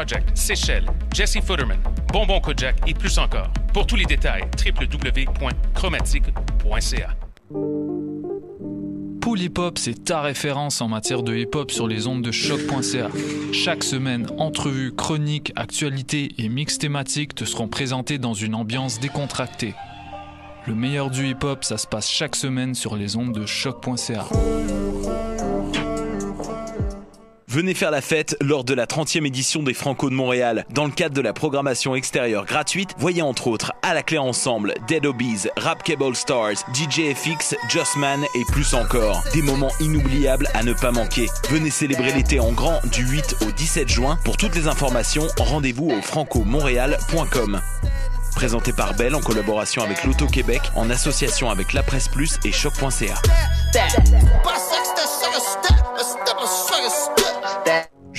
Project, Seychelles, Jesse Futterman, Bonbon Kojak et plus encore. Pour tous les détails, www.chromatique.ca. Pool Hip Hop, c'est ta référence en matière de hip hop sur les ondes de choc.ca. Chaque semaine, entrevues, chroniques, actualités et mix thématiques te seront présentés dans une ambiance décontractée. Le meilleur du hip hop, ça se passe chaque semaine sur les ondes de choc.ca. Venez faire la fête lors de la 30e édition des Franco de Montréal. Dans le cadre de la programmation extérieure gratuite, voyez entre autres À la clé ensemble, Dead Obies, Rap Cable Stars, DJ FX, Justman et plus encore. Des moments inoubliables à ne pas manquer. Venez célébrer l'été en grand du 8 au 17 juin. Pour toutes les informations, rendez-vous au francomontréal.com. Présenté par Bell en collaboration avec l'Auto-Québec, en association avec La Presse Plus et Choc.ca.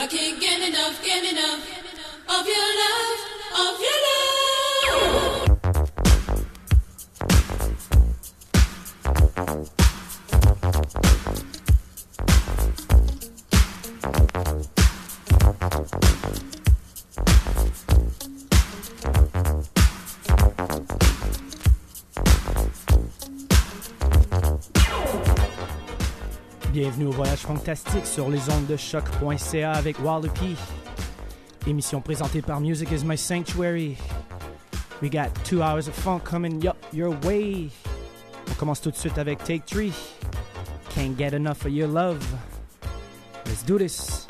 I can't get enough, get enough. Of your love, of your love. Bienvenue au Voyage Fantastique sur les ondes de choc.ca avec Wallopy. Émission présentée par Music is My Sanctuary. We got two hours of funk coming your way. On commence tout de suite avec Take 3. Can't get enough of your love. Let's do this.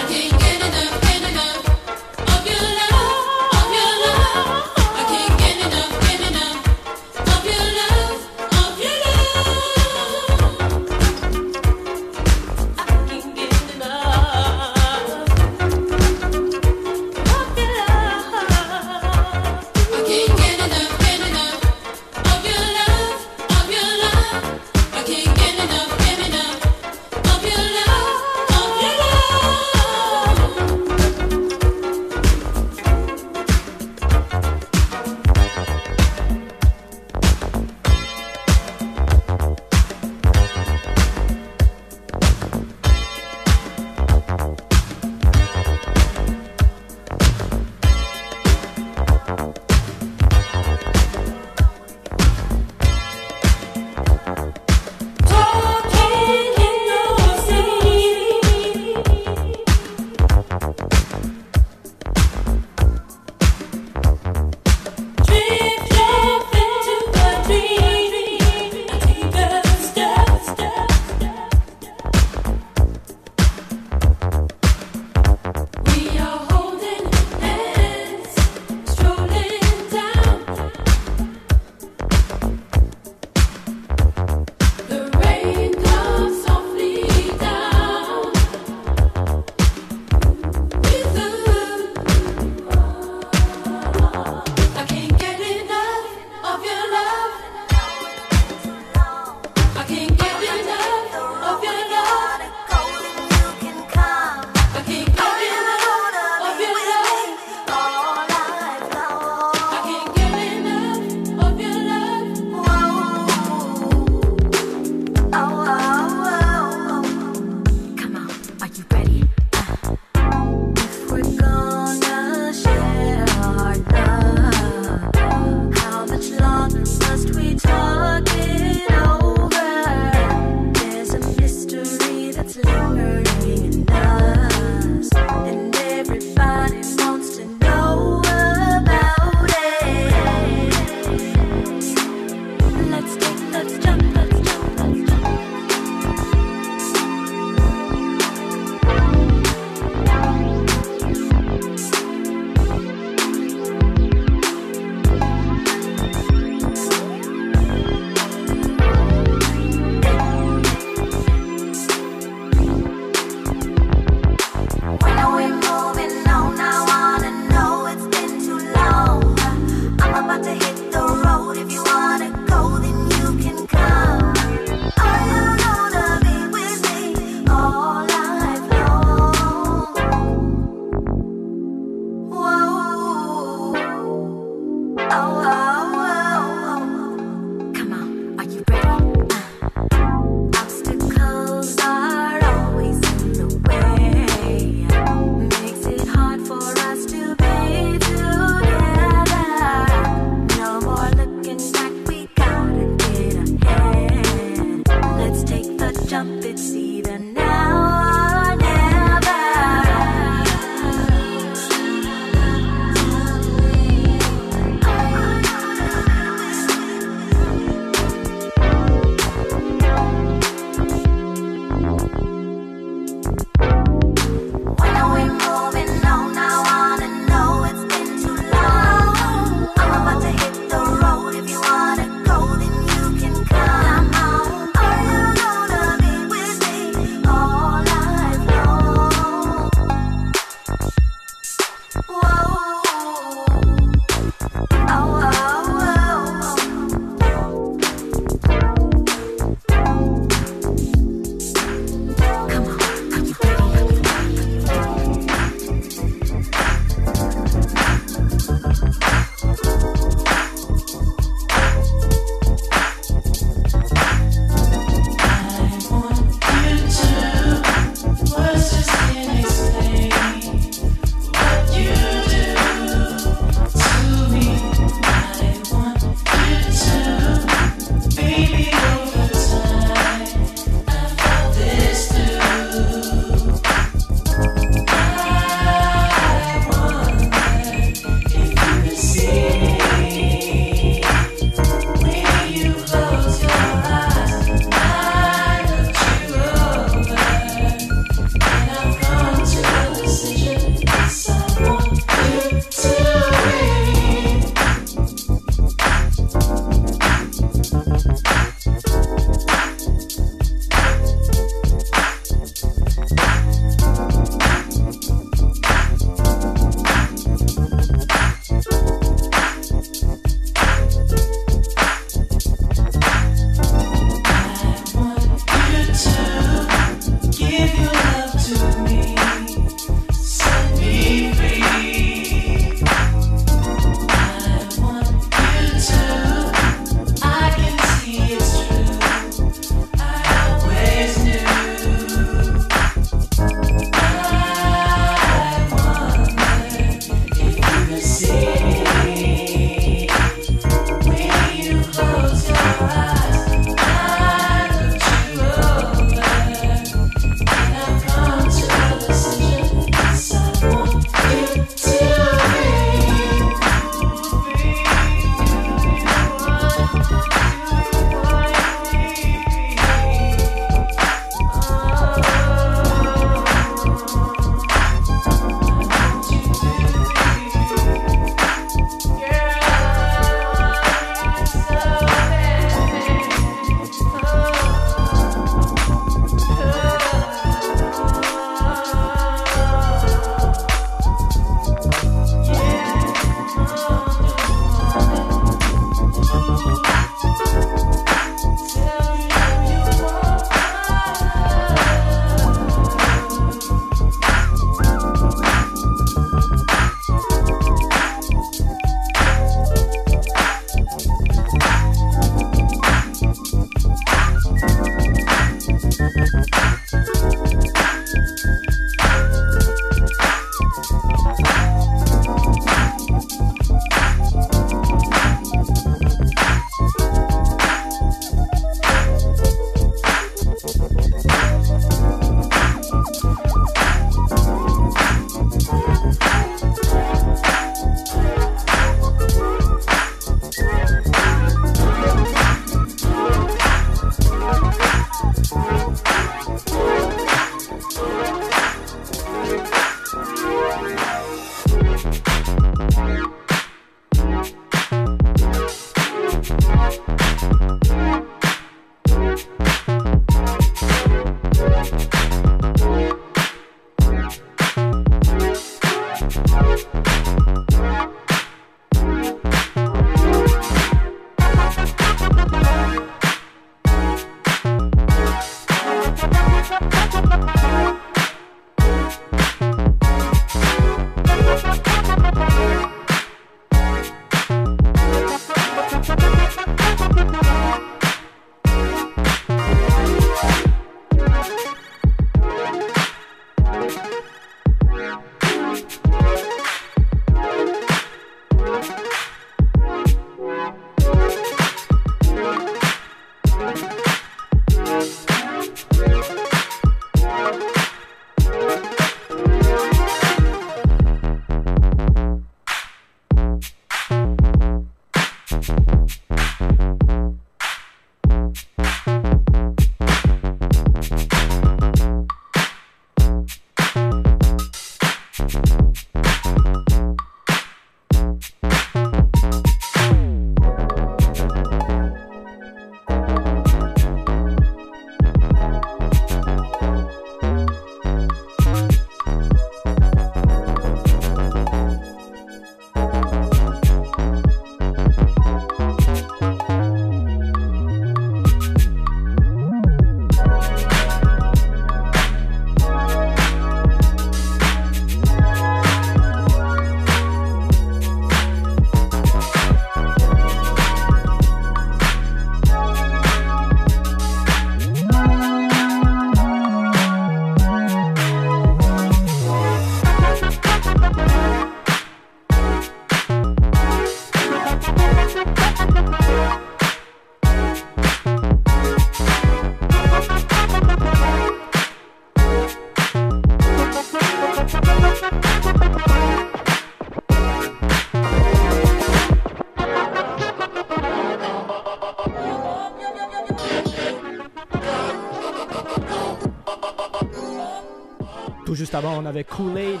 Avait Kool-Aid,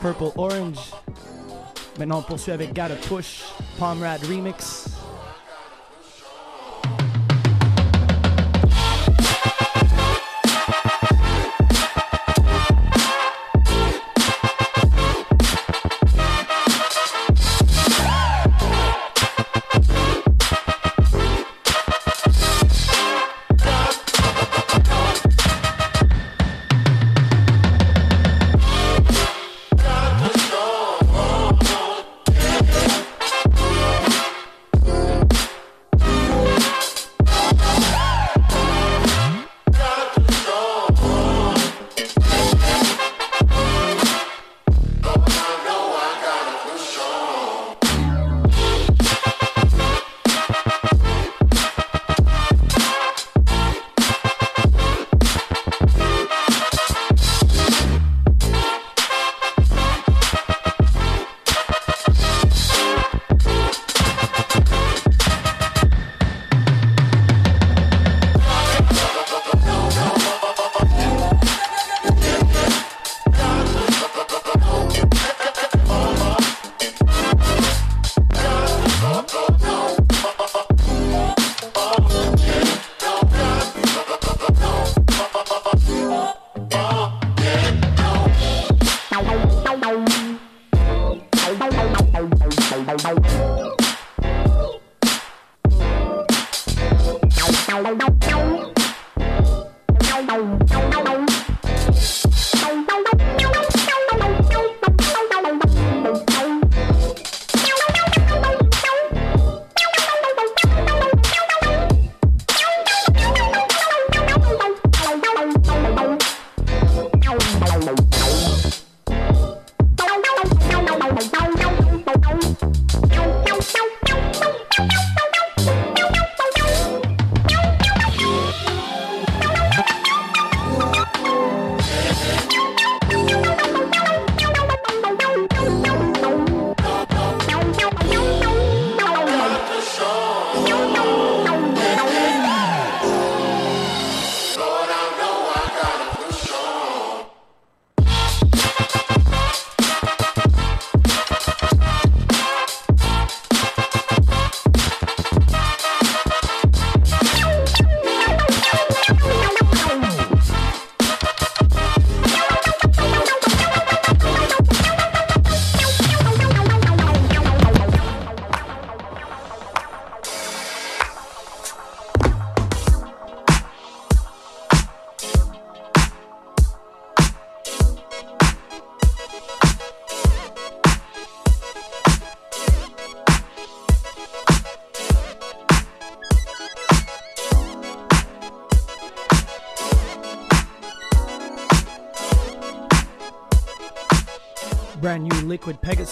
Purple Orange. Maintenant, on poursuit avec Gotta Push, Palm Remix.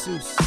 Sus.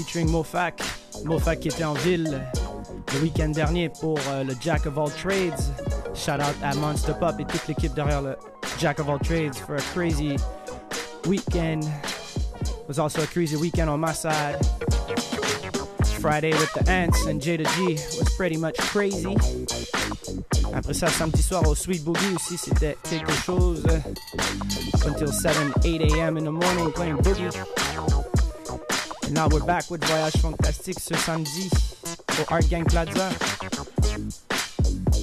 Featuring Mofac. Mofac qui était en ville le week-end dernier pour euh, le Jack of All Trades. Shout out à Monster Pop et toute l'équipe derrière le Jack of All Trades for a crazy weekend. It was also a crazy weekend on my side. Friday with the Ants and Jada G was pretty much crazy. Après ça, samedi soir au Sweet Boogie aussi, c'était quelque chose. Up until 7, 8 a.m. in the morning playing Boogie. Now we're back with Voyage Fantastique ce samedi au Art Gang Plaza.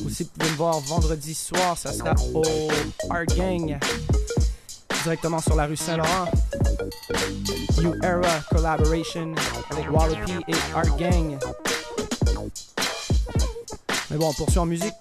Aussi, vous pouvez me voir vendredi soir, ça sera au Art Gang, directement sur la rue Saint-Laurent. New Era Collaboration avec Wallopy et Art Gang. Mais bon, on poursuit en musique.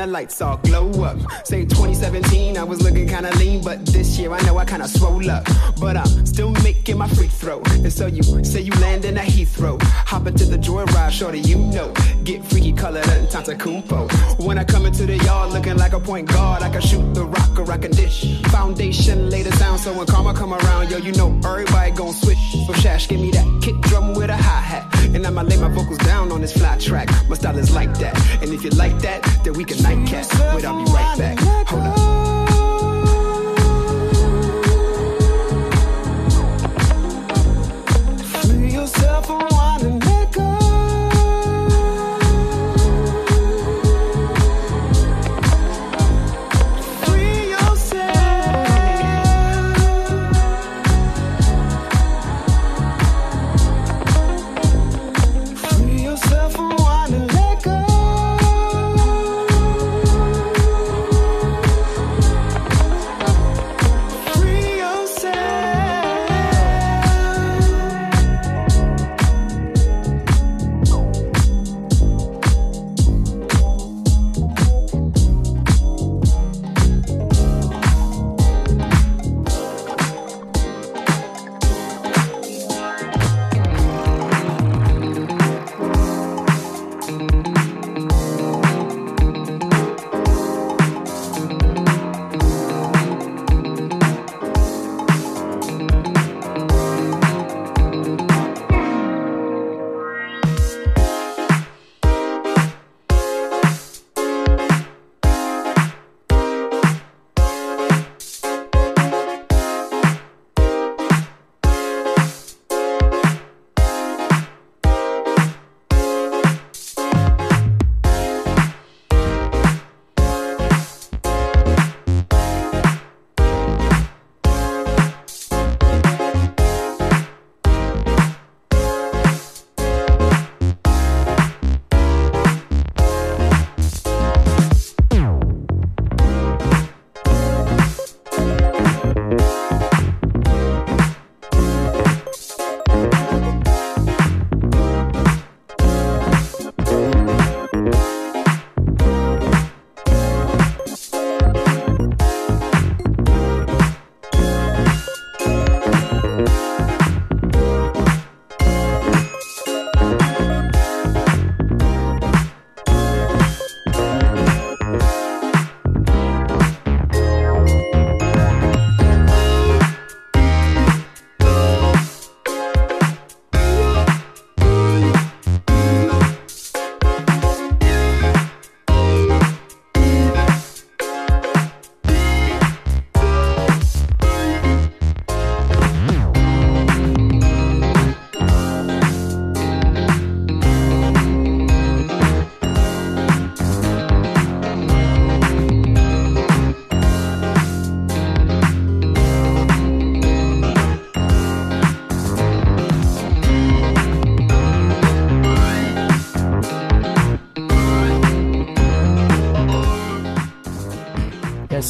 The lights all glow up. Say 2017, I was looking kinda lean, but this year I know I kinda swole up. But I'm still making my free throw. And so you say you land in a Heathrow. Hop into the joyride, shorty, you know. Get freaky colored and Tantacumpo. When I come into the yard looking like a point guard, I can shoot the rock or I can dish. Foundation, lay the sound, so when karma come around, yo, you know everybody gon' switch. So Shash, give me that kick drum with a hi-hat. And I'ma lay my vocals down on this flat track. My style is like that. And if you like that, then we can nightcap. Wait, I'll be right back. Hold up.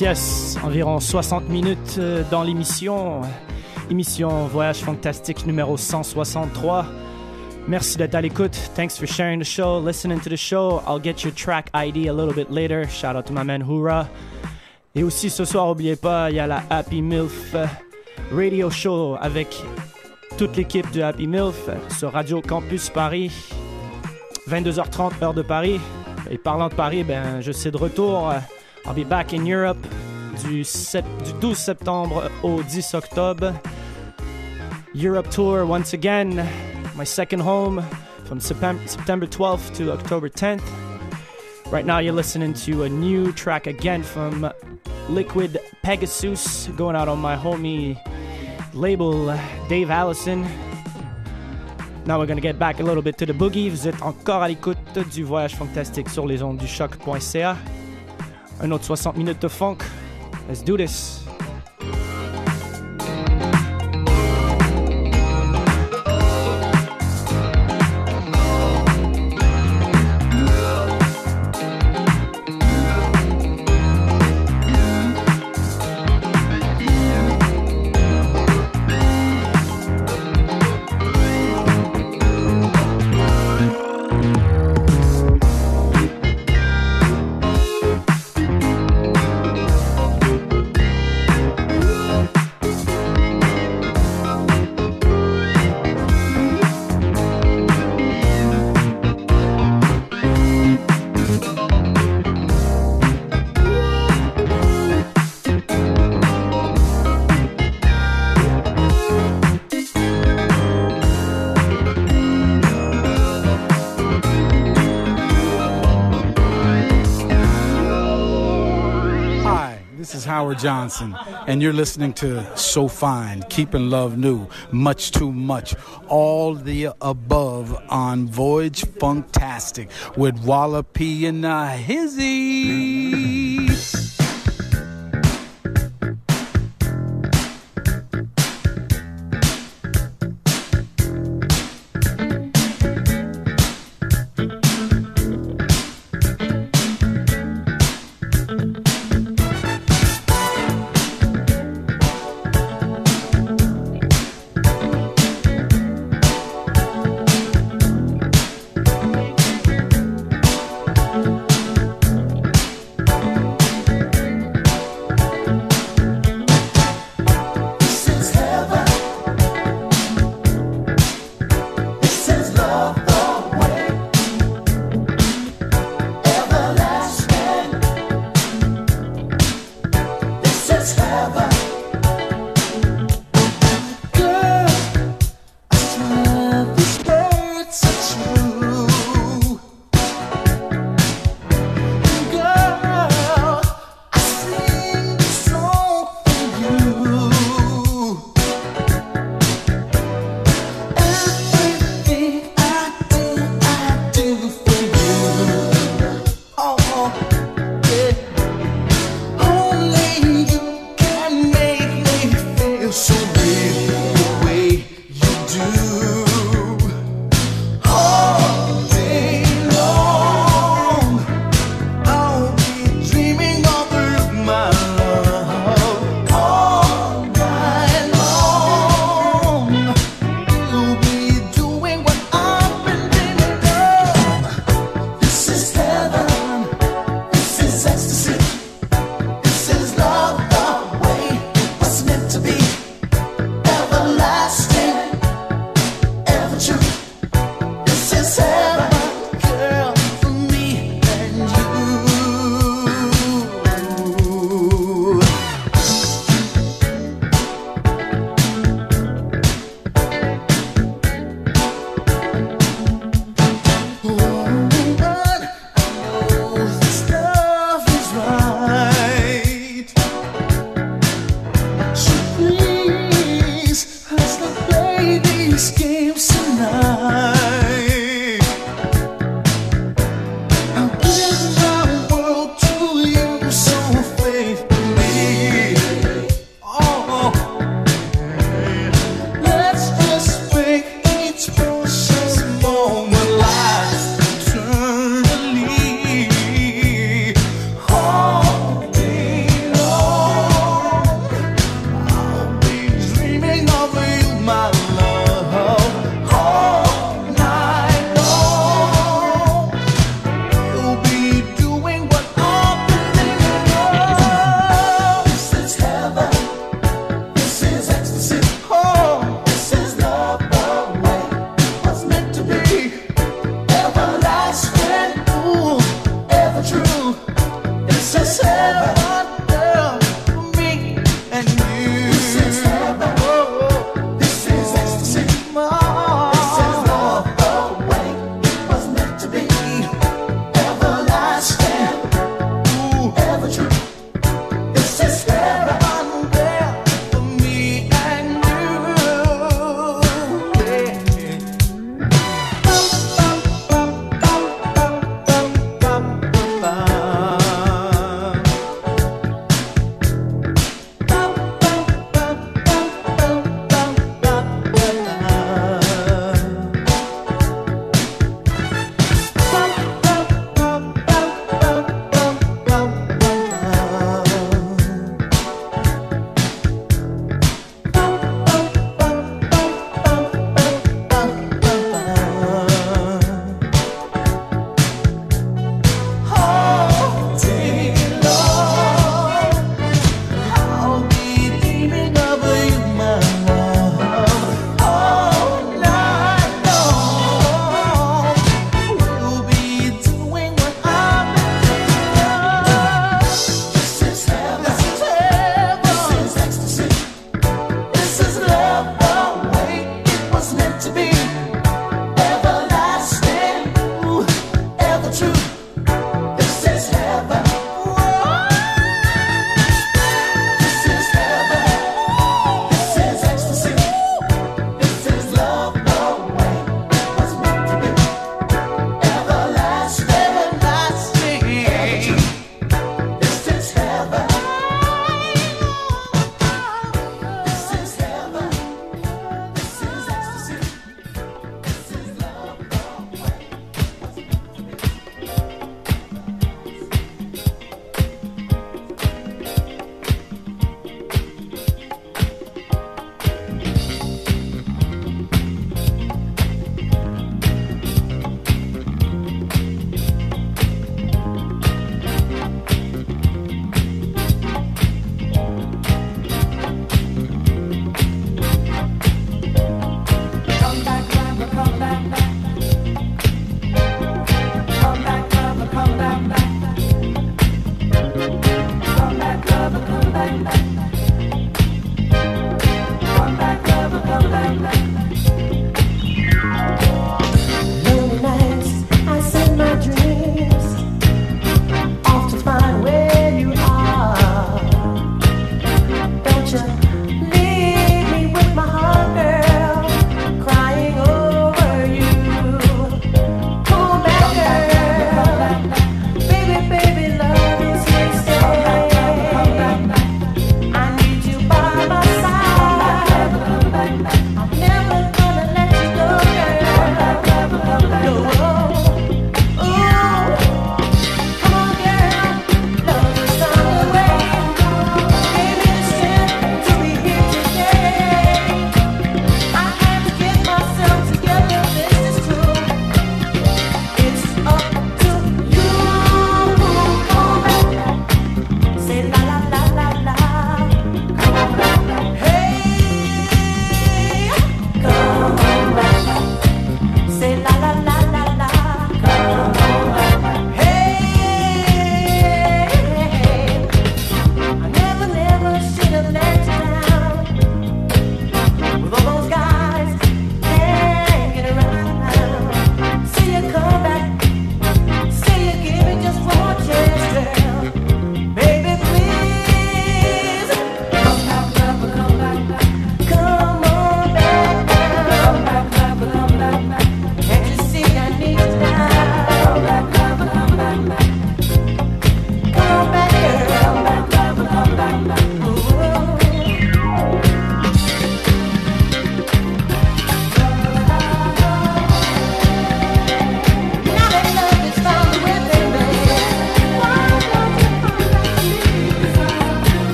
Yes, environ 60 minutes euh, dans l'émission. Émission Voyage Fantastique numéro 163. Merci d'être à l'écoute. Thanks for sharing the show, listening to the show. I'll get your track ID a little bit later. Shout out to my man Hoora. Et aussi ce soir, n'oubliez pas, il y a la Happy MILF euh, Radio Show avec toute l'équipe de Happy MILF euh, sur Radio Campus Paris. 22h30 heure de Paris. Et parlant de Paris, ben je suis de retour. I'll be back in Europe du, sept- du 12 septembre au 10 octobre. Europe tour once again. My second home from Septem- September 12th to October 10th. Right now, you're listening to a new track again from Liquid Pegasus, going out on my homie label Dave Allison. Now we're gonna get back a little bit to the boogie. Vous êtes encore à l'écoute du voyage fantastique sur les ondes du choc.ca. Un autre 60 minutes de funk. Let's do this. Howard Johnson, and you're listening to So Fine, Keeping Love New, Much Too Much, all the above on Voyage Funktastic with Wallopy and uh,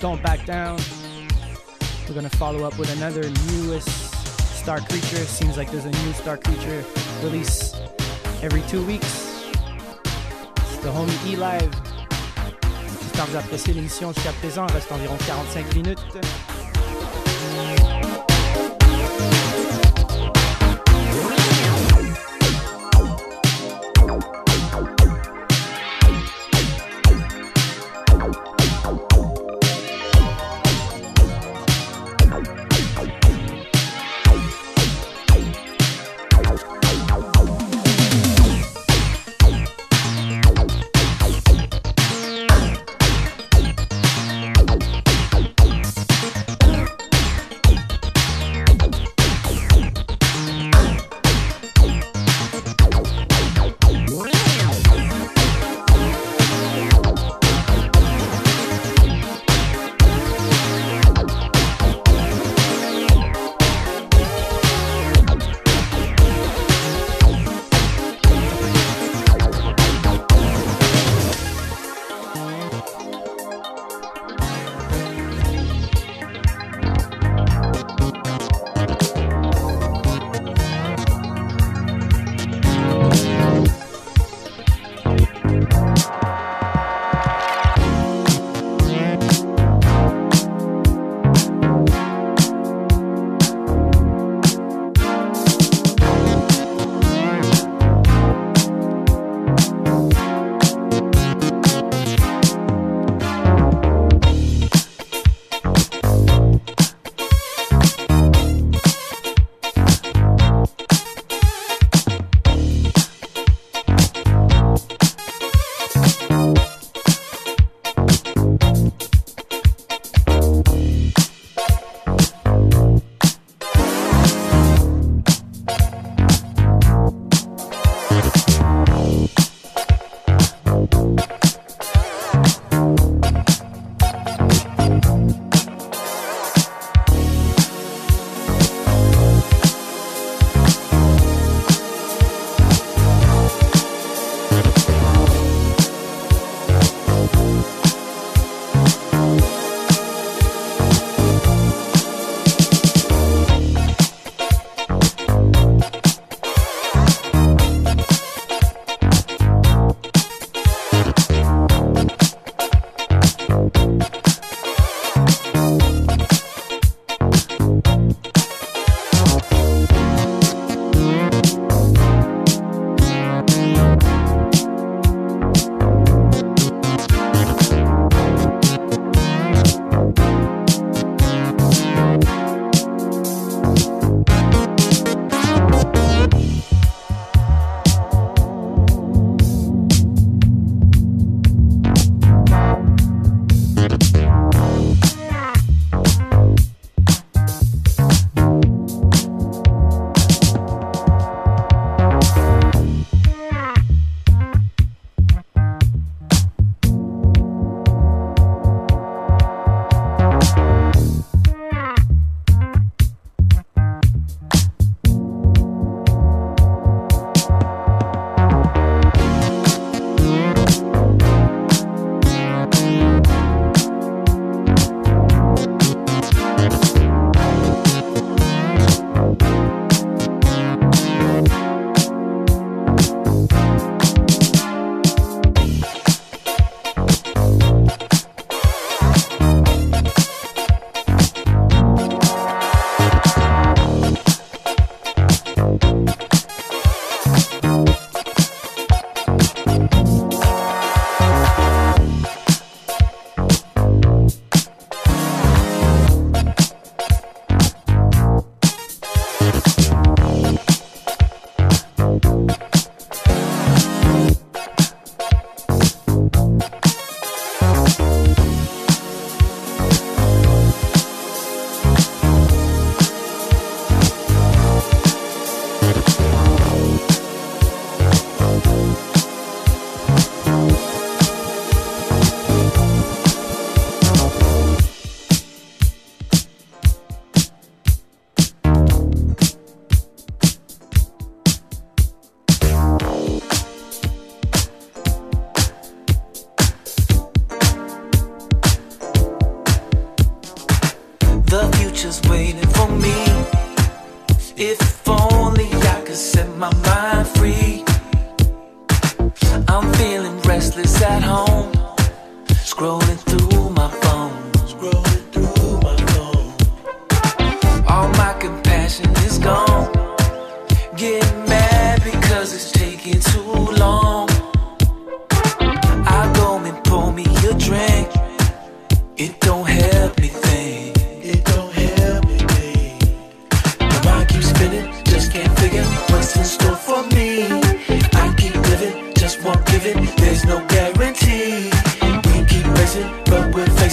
Don't Back Down. We're gonna follow up with another newest Star Creature. Seems like there's a new Star Creature release every two weeks. It's the homie E-Live. J'espère que vous appréciez l'émission jusqu'à présent. Il reste environ 45 minutes.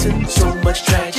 so much trash.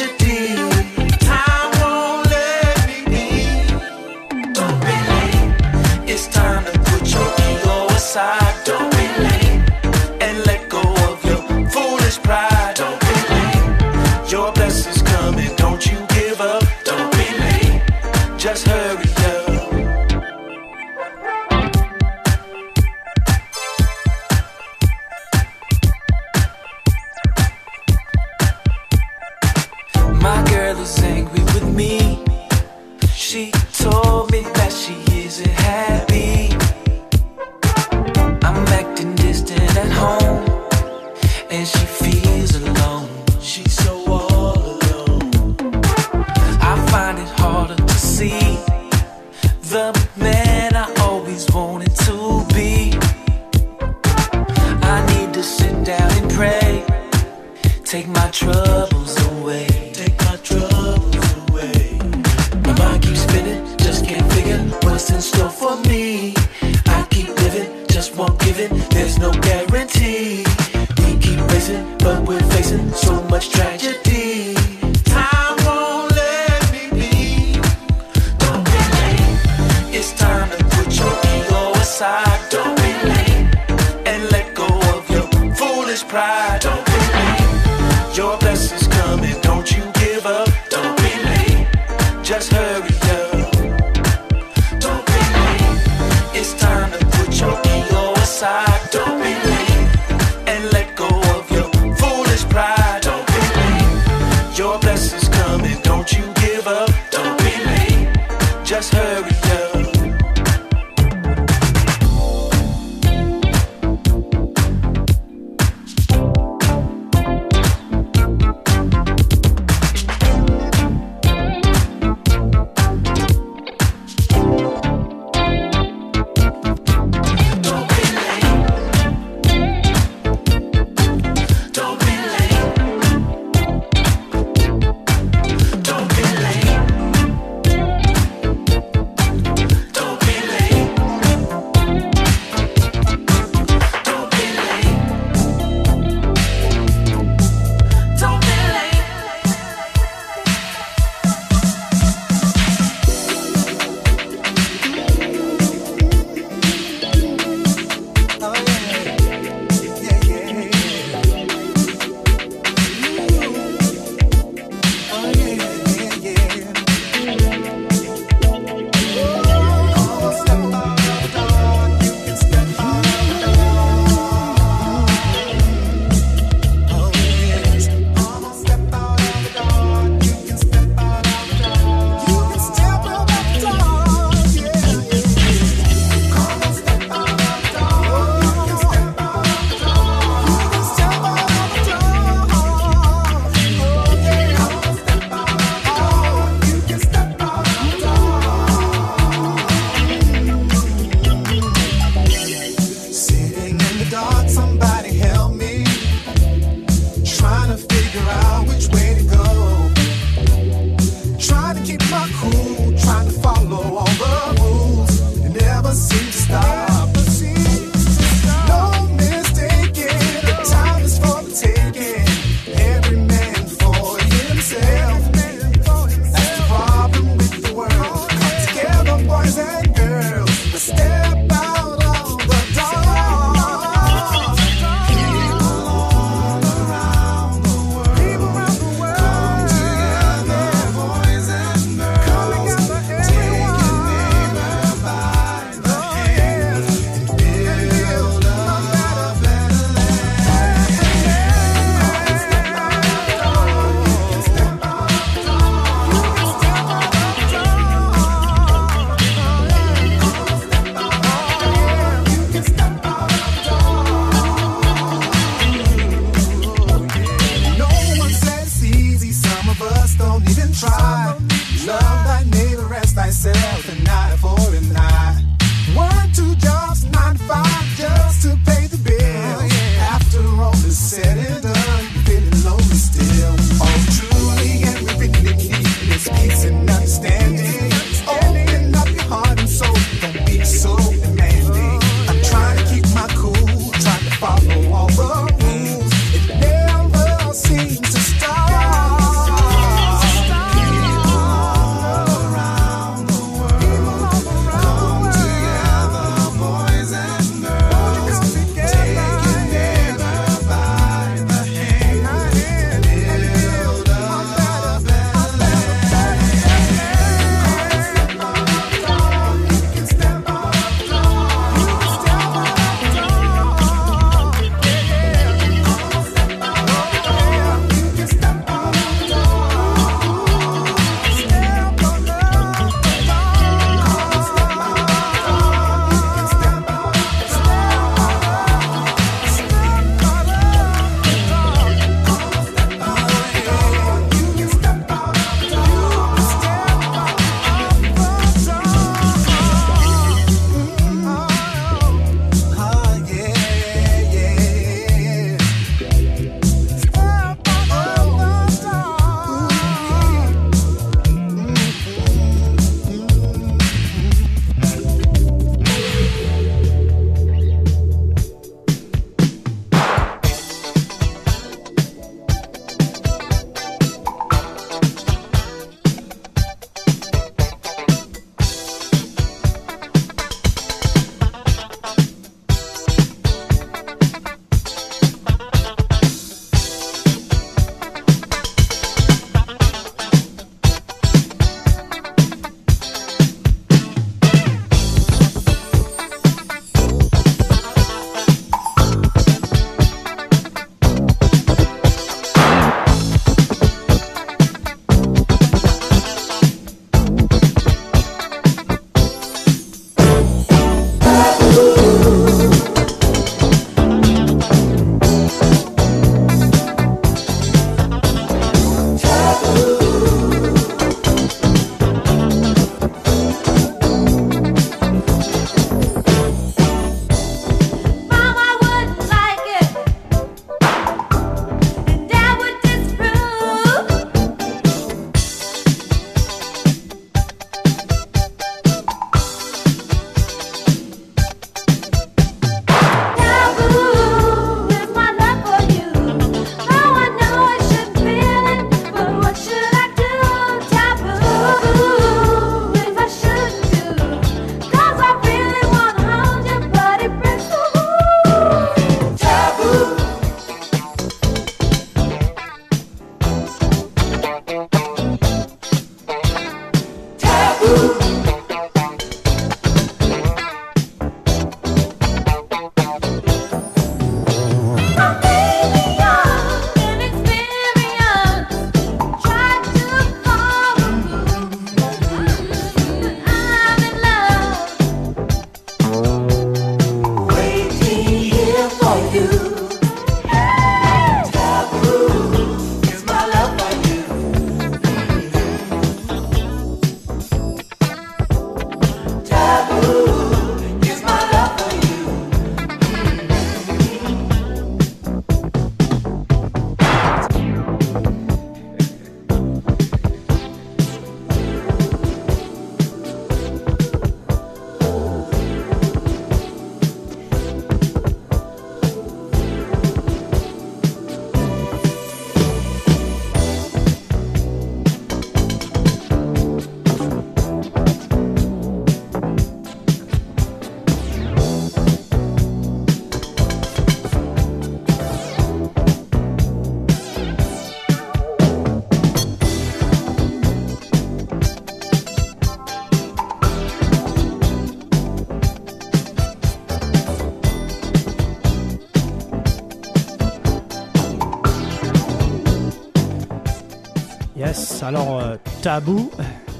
Alors euh, Tabou,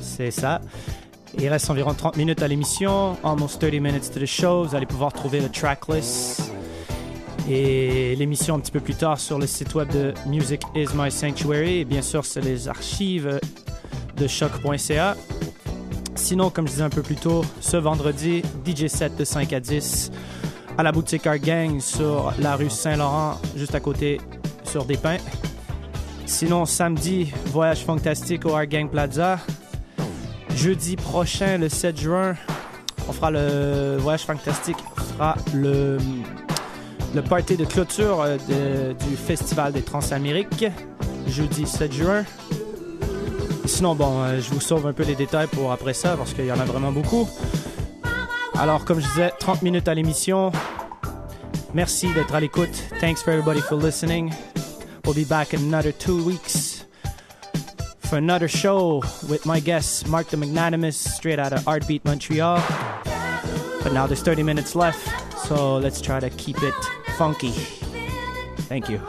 c'est ça. Il reste environ 30 minutes à l'émission, almost 30 minutes to the show. Vous allez pouvoir trouver le tracklist et l'émission un petit peu plus tard sur le site web de Music is My Sanctuary. Et bien sûr, c'est les archives de choc.ca. Sinon, comme je disais un peu plus tôt, ce vendredi, DJ set de 5 à 10 à la boutique Art Gang sur la rue Saint-Laurent, juste à côté sur des pins. Sinon, samedi, voyage fantastique au Art Gang Plaza. Jeudi prochain, le 7 juin, on fera le Voyage Fantastique, on fera le, le party de clôture euh, du Festival des Transamériques, jeudi 7 juin. Sinon, bon, euh, je vous sauve un peu les détails pour après ça, parce qu'il y en a vraiment beaucoup. Alors, comme je disais, 30 minutes à l'émission. Merci d'être à l'écoute. Thanks for everybody for listening. We'll be back in another two weeks for another show with my guest, Mark the Magnanimous, straight out of Artbeat Montreal. But now there's 30 minutes left, so let's try to keep it funky. Thank you.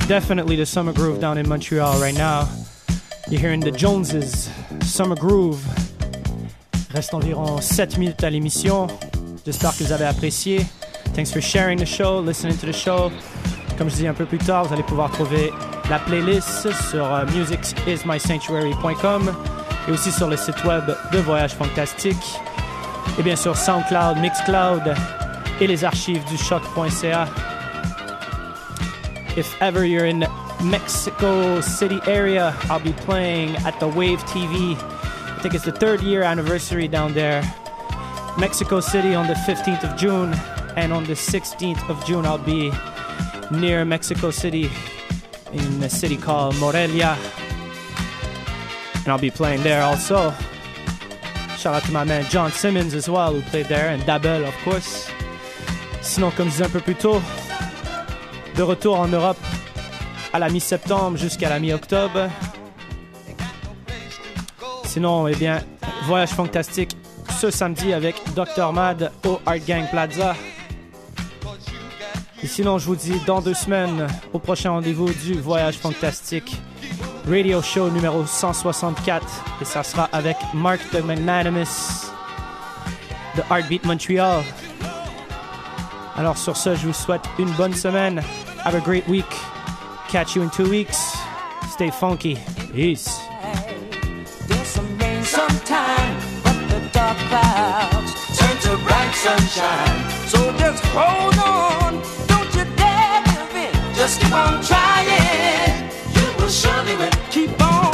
Definitely, the summer groove down in Montreal right now. You're hearing the Joneses, Summer Groove. Reste environ 7 minutes à l'émission. J'espère que vous avez apprécié. Thanks for sharing the show, listening to the show. Comme je dis un peu plus tard, vous allez pouvoir trouver la playlist sur euh, musicismysanctuary.com et aussi sur le site web de Voyage Fantastique. Et bien sûr SoundCloud, Mixcloud et les archives du choc.ca. If ever you're in Mexico City area, I'll be playing at the Wave TV. I think it's the third year anniversary down there. Mexico City on the 15th of June, and on the 16th of June, I'll be near Mexico City in a city called Morelia. And I'll be playing there also. Shout out to my man John Simmons as well, who played there, and Dabel, of course. Sinon, comme je un peu plus tôt, de retour en Europe à la mi-septembre jusqu'à la mi-octobre. Sinon, eh bien, voyage fantastique ce samedi avec Dr. Mad au Art Gang Plaza. Et sinon, je vous dis dans deux semaines au prochain rendez-vous du Voyage Fantastique Radio Show numéro 164. Et ça sera avec Mark the Magnanimous de Heartbeat Montreal. Alors sur ce, je vous souhaite une bonne semaine. Have a great week. Catch you in two weeks. Stay funky. Peace. There's some rain sometime, but the dark clouds turn to bright sunshine. So just hold on, don't you dare give. Just keep on trying, you will surely win. Keep on